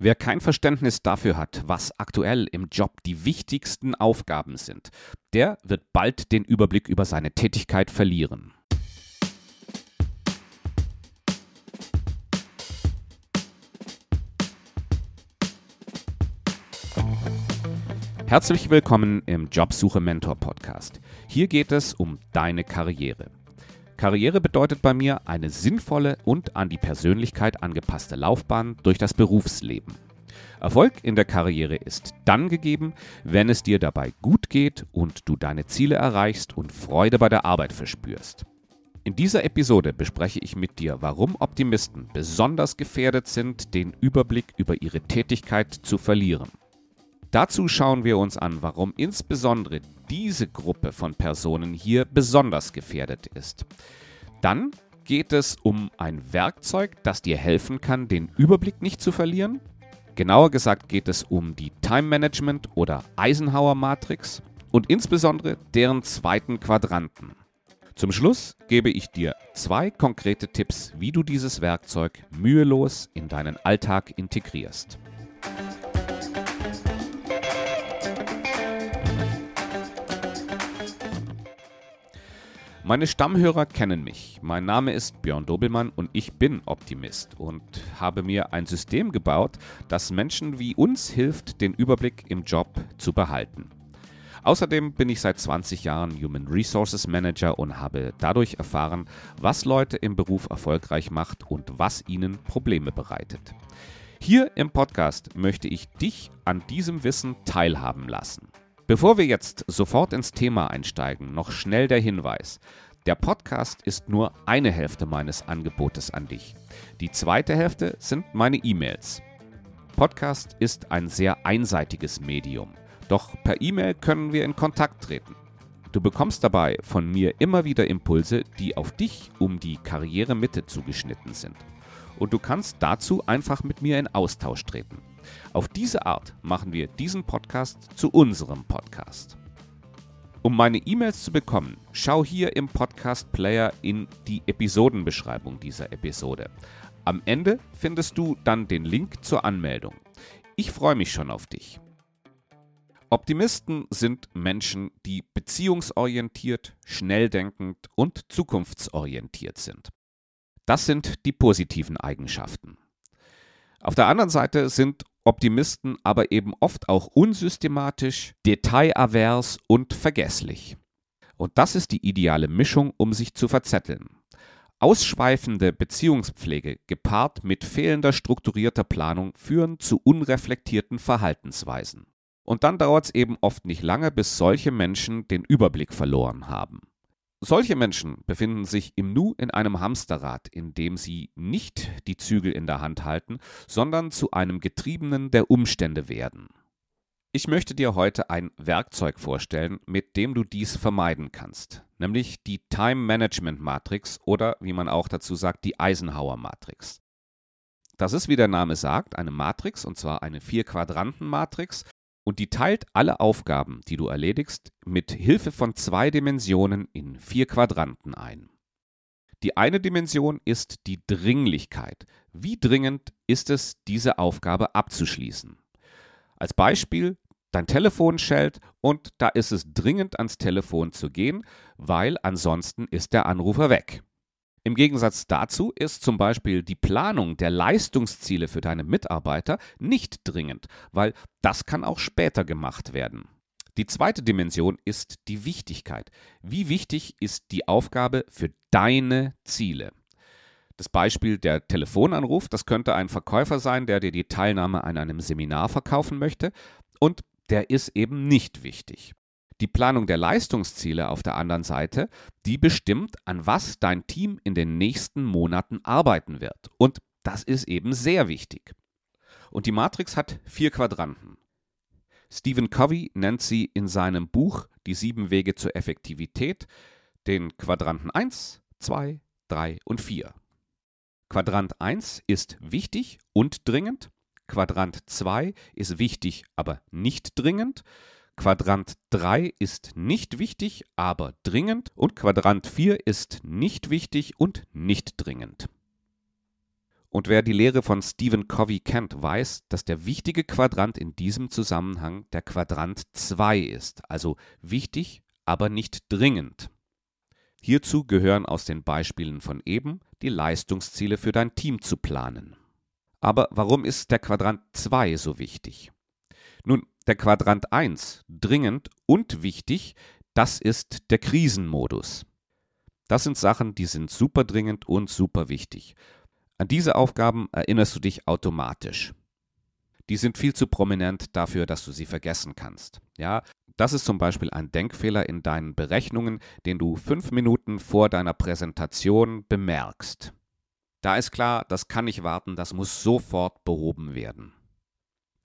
Wer kein Verständnis dafür hat, was aktuell im Job die wichtigsten Aufgaben sind, der wird bald den Überblick über seine Tätigkeit verlieren. Herzlich willkommen im Jobsuche Mentor Podcast. Hier geht es um deine Karriere. Karriere bedeutet bei mir eine sinnvolle und an die Persönlichkeit angepasste Laufbahn durch das Berufsleben. Erfolg in der Karriere ist dann gegeben, wenn es dir dabei gut geht und du deine Ziele erreichst und Freude bei der Arbeit verspürst. In dieser Episode bespreche ich mit dir, warum Optimisten besonders gefährdet sind, den Überblick über ihre Tätigkeit zu verlieren. Dazu schauen wir uns an, warum insbesondere diese Gruppe von Personen hier besonders gefährdet ist. Dann geht es um ein Werkzeug, das dir helfen kann, den Überblick nicht zu verlieren. Genauer gesagt geht es um die Time Management oder Eisenhower Matrix und insbesondere deren zweiten Quadranten. Zum Schluss gebe ich dir zwei konkrete Tipps, wie du dieses Werkzeug mühelos in deinen Alltag integrierst. Meine Stammhörer kennen mich. Mein Name ist Björn Dobelmann und ich bin Optimist und habe mir ein System gebaut, das Menschen wie uns hilft, den Überblick im Job zu behalten. Außerdem bin ich seit 20 Jahren Human Resources Manager und habe dadurch erfahren, was Leute im Beruf erfolgreich macht und was ihnen Probleme bereitet. Hier im Podcast möchte ich dich an diesem Wissen teilhaben lassen. Bevor wir jetzt sofort ins Thema einsteigen, noch schnell der Hinweis. Der Podcast ist nur eine Hälfte meines Angebotes an dich. Die zweite Hälfte sind meine E-Mails. Podcast ist ein sehr einseitiges Medium, doch per E-Mail können wir in Kontakt treten. Du bekommst dabei von mir immer wieder Impulse, die auf dich um die Karrieremitte zugeschnitten sind. Und du kannst dazu einfach mit mir in Austausch treten. Auf diese Art machen wir diesen Podcast zu unserem Podcast. Um meine E-Mails zu bekommen, schau hier im Podcast Player in die Episodenbeschreibung dieser Episode. Am Ende findest du dann den Link zur Anmeldung. Ich freue mich schon auf dich. Optimisten sind Menschen, die beziehungsorientiert, schnelldenkend und zukunftsorientiert sind. Das sind die positiven Eigenschaften. Auf der anderen Seite sind Optimisten aber eben oft auch unsystematisch, detailavers und vergesslich. Und das ist die ideale Mischung, um sich zu verzetteln. Ausschweifende Beziehungspflege gepaart mit fehlender strukturierter Planung führen zu unreflektierten Verhaltensweisen. Und dann dauert es eben oft nicht lange, bis solche Menschen den Überblick verloren haben. Solche Menschen befinden sich im Nu in einem Hamsterrad, in dem sie nicht die Zügel in der Hand halten, sondern zu einem Getriebenen der Umstände werden. Ich möchte dir heute ein Werkzeug vorstellen, mit dem du dies vermeiden kannst, nämlich die Time Management Matrix oder wie man auch dazu sagt, die Eisenhower Matrix. Das ist, wie der Name sagt, eine Matrix, und zwar eine Vier-Quadranten-Matrix, und die teilt alle Aufgaben, die du erledigst, mit Hilfe von zwei Dimensionen in vier Quadranten ein. Die eine Dimension ist die Dringlichkeit. Wie dringend ist es, diese Aufgabe abzuschließen? Als Beispiel, dein Telefon schellt und da ist es dringend ans Telefon zu gehen, weil ansonsten ist der Anrufer weg. Im Gegensatz dazu ist zum Beispiel die Planung der Leistungsziele für deine Mitarbeiter nicht dringend, weil das kann auch später gemacht werden. Die zweite Dimension ist die Wichtigkeit. Wie wichtig ist die Aufgabe für deine Ziele? Das Beispiel der Telefonanruf, das könnte ein Verkäufer sein, der dir die Teilnahme an einem Seminar verkaufen möchte und der ist eben nicht wichtig. Die Planung der Leistungsziele auf der anderen Seite, die bestimmt, an was dein Team in den nächsten Monaten arbeiten wird. Und das ist eben sehr wichtig. Und die Matrix hat vier Quadranten. Stephen Covey nennt sie in seinem Buch Die sieben Wege zur Effektivität den Quadranten 1, 2, 3 und 4. Quadrant 1 ist wichtig und dringend. Quadrant 2 ist wichtig, aber nicht dringend. Quadrant 3 ist nicht wichtig, aber dringend und Quadrant 4 ist nicht wichtig und nicht dringend. Und wer die Lehre von Stephen Covey kennt, weiß, dass der wichtige Quadrant in diesem Zusammenhang der Quadrant 2 ist, also wichtig, aber nicht dringend. Hierzu gehören aus den Beispielen von eben die Leistungsziele für dein Team zu planen. Aber warum ist der Quadrant 2 so wichtig? Nun, der Quadrant 1, dringend und wichtig, das ist der Krisenmodus. Das sind Sachen, die sind super dringend und super wichtig. An diese Aufgaben erinnerst du dich automatisch. Die sind viel zu prominent dafür, dass du sie vergessen kannst. Ja, das ist zum Beispiel ein Denkfehler in deinen Berechnungen, den du fünf Minuten vor deiner Präsentation bemerkst. Da ist klar, das kann nicht warten, das muss sofort behoben werden.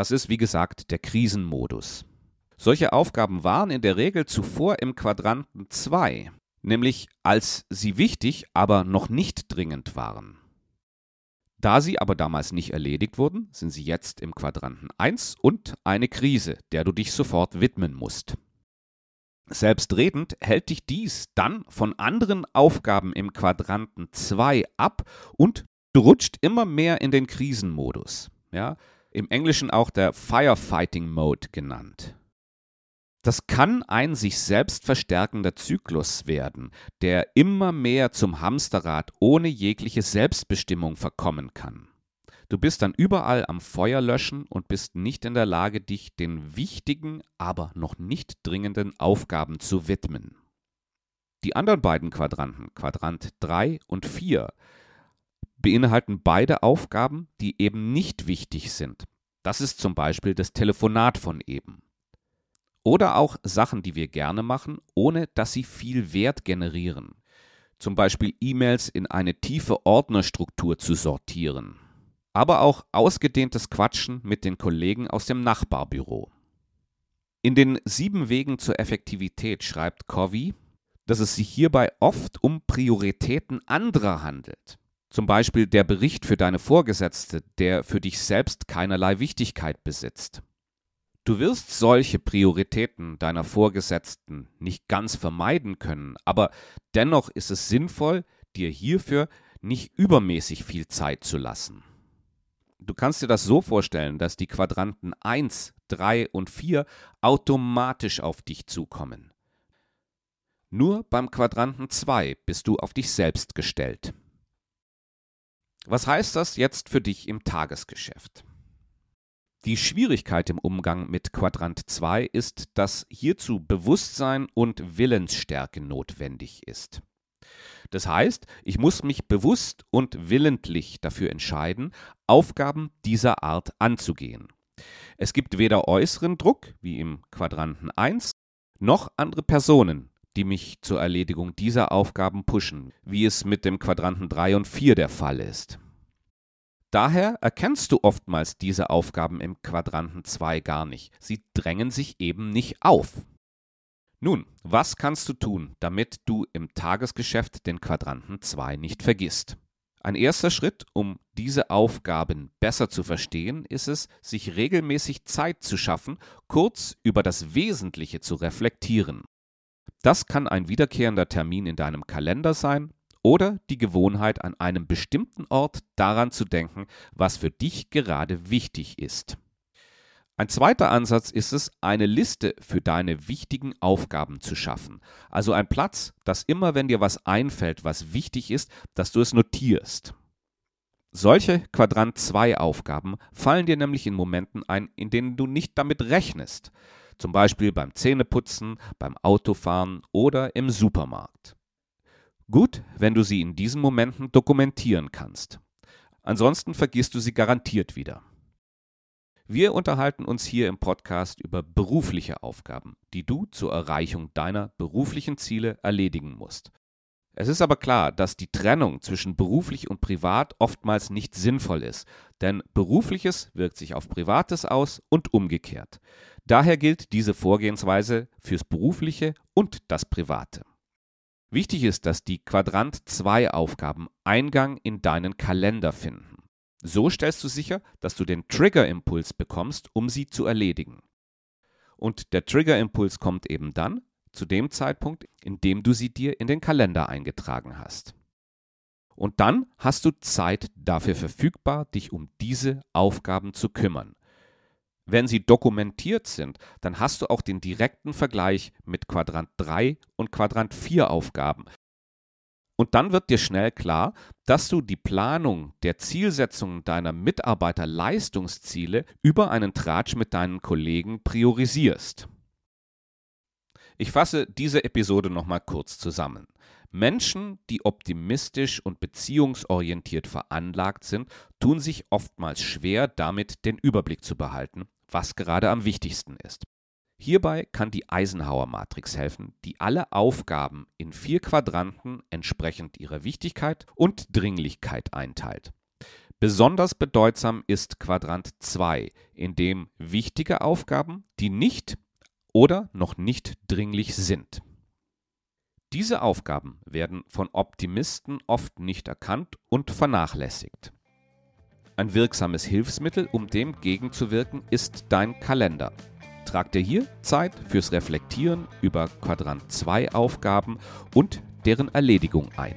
Das ist, wie gesagt, der Krisenmodus. Solche Aufgaben waren in der Regel zuvor im Quadranten 2, nämlich als sie wichtig, aber noch nicht dringend waren. Da sie aber damals nicht erledigt wurden, sind sie jetzt im Quadranten 1 und eine Krise, der du dich sofort widmen musst. Selbstredend hält dich dies dann von anderen Aufgaben im Quadranten 2 ab und du rutscht immer mehr in den Krisenmodus. Ja, Im Englischen auch der Firefighting Mode genannt. Das kann ein sich selbst verstärkender Zyklus werden, der immer mehr zum Hamsterrad ohne jegliche Selbstbestimmung verkommen kann. Du bist dann überall am Feuer löschen und bist nicht in der Lage, dich den wichtigen, aber noch nicht dringenden Aufgaben zu widmen. Die anderen beiden Quadranten, Quadrant 3 und 4, beinhalten beide Aufgaben, die eben nicht wichtig sind. Das ist zum Beispiel das Telefonat von eben. Oder auch Sachen, die wir gerne machen, ohne dass sie viel Wert generieren. Zum Beispiel E-Mails in eine tiefe Ordnerstruktur zu sortieren. Aber auch ausgedehntes Quatschen mit den Kollegen aus dem Nachbarbüro. In den sieben Wegen zur Effektivität schreibt Covey, dass es sich hierbei oft um Prioritäten anderer handelt. Zum Beispiel der Bericht für deine Vorgesetzte, der für dich selbst keinerlei Wichtigkeit besitzt. Du wirst solche Prioritäten deiner Vorgesetzten nicht ganz vermeiden können, aber dennoch ist es sinnvoll, dir hierfür nicht übermäßig viel Zeit zu lassen. Du kannst dir das so vorstellen, dass die Quadranten 1, 3 und 4 automatisch auf dich zukommen. Nur beim Quadranten 2 bist du auf dich selbst gestellt. Was heißt das jetzt für dich im Tagesgeschäft? Die Schwierigkeit im Umgang mit Quadrant 2 ist, dass hierzu Bewusstsein und Willensstärke notwendig ist. Das heißt, ich muss mich bewusst und willentlich dafür entscheiden, Aufgaben dieser Art anzugehen. Es gibt weder äußeren Druck, wie im Quadranten 1, noch andere Personen, die mich zur Erledigung dieser Aufgaben pushen, wie es mit dem Quadranten 3 und 4 der Fall ist. Daher erkennst du oftmals diese Aufgaben im Quadranten 2 gar nicht. Sie drängen sich eben nicht auf. Nun, was kannst du tun, damit du im Tagesgeschäft den Quadranten 2 nicht vergisst? Ein erster Schritt, um diese Aufgaben besser zu verstehen, ist es, sich regelmäßig Zeit zu schaffen, kurz über das Wesentliche zu reflektieren. Das kann ein wiederkehrender Termin in deinem Kalender sein oder die Gewohnheit, an einem bestimmten Ort daran zu denken, was für dich gerade wichtig ist. Ein zweiter Ansatz ist es, eine Liste für deine wichtigen Aufgaben zu schaffen. Also ein Platz, dass immer, wenn dir was einfällt, was wichtig ist, dass du es notierst. Solche Quadrant 2 Aufgaben fallen dir nämlich in Momenten ein, in denen du nicht damit rechnest. Zum Beispiel beim Zähneputzen, beim Autofahren oder im Supermarkt. Gut, wenn du sie in diesen Momenten dokumentieren kannst. Ansonsten vergisst du sie garantiert wieder. Wir unterhalten uns hier im Podcast über berufliche Aufgaben, die du zur Erreichung deiner beruflichen Ziele erledigen musst. Es ist aber klar, dass die Trennung zwischen beruflich und privat oftmals nicht sinnvoll ist, denn berufliches wirkt sich auf privates aus und umgekehrt. Daher gilt diese Vorgehensweise fürs berufliche und das private. Wichtig ist, dass die Quadrant 2 Aufgaben Eingang in deinen Kalender finden. So stellst du sicher, dass du den Trigger-Impuls bekommst, um sie zu erledigen. Und der Trigger-Impuls kommt eben dann, zu dem Zeitpunkt, in dem du sie dir in den Kalender eingetragen hast. Und dann hast du Zeit dafür verfügbar, dich um diese Aufgaben zu kümmern. Wenn sie dokumentiert sind, dann hast du auch den direkten Vergleich mit Quadrant 3 und Quadrant 4 Aufgaben. Und dann wird dir schnell klar, dass du die Planung der Zielsetzungen deiner Mitarbeiterleistungsziele über einen Tratsch mit deinen Kollegen priorisierst. Ich fasse diese Episode nochmal kurz zusammen. Menschen, die optimistisch und beziehungsorientiert veranlagt sind, tun sich oftmals schwer, damit den Überblick zu behalten, was gerade am wichtigsten ist. Hierbei kann die Eisenhower-Matrix helfen, die alle Aufgaben in vier Quadranten entsprechend ihrer Wichtigkeit und Dringlichkeit einteilt. Besonders bedeutsam ist Quadrant 2, in dem wichtige Aufgaben, die nicht oder noch nicht dringlich sind. Diese Aufgaben werden von Optimisten oft nicht erkannt und vernachlässigt. Ein wirksames Hilfsmittel, um dem gegenzuwirken, ist dein Kalender. Trag dir hier Zeit fürs Reflektieren über Quadrant 2 Aufgaben und deren Erledigung ein.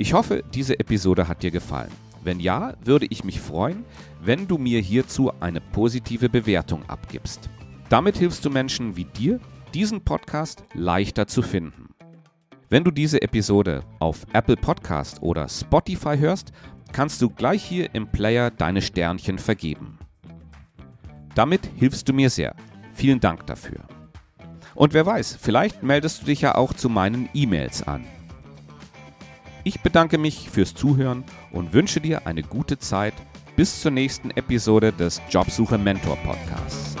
Ich hoffe, diese Episode hat dir gefallen. Wenn ja, würde ich mich freuen, wenn du mir hierzu eine positive Bewertung abgibst. Damit hilfst du Menschen wie dir, diesen Podcast leichter zu finden. Wenn du diese Episode auf Apple Podcast oder Spotify hörst, kannst du gleich hier im Player deine Sternchen vergeben. Damit hilfst du mir sehr. Vielen Dank dafür. Und wer weiß, vielleicht meldest du dich ja auch zu meinen E-Mails an. Ich bedanke mich fürs Zuhören und wünsche dir eine gute Zeit bis zur nächsten Episode des Jobsuche Mentor Podcasts.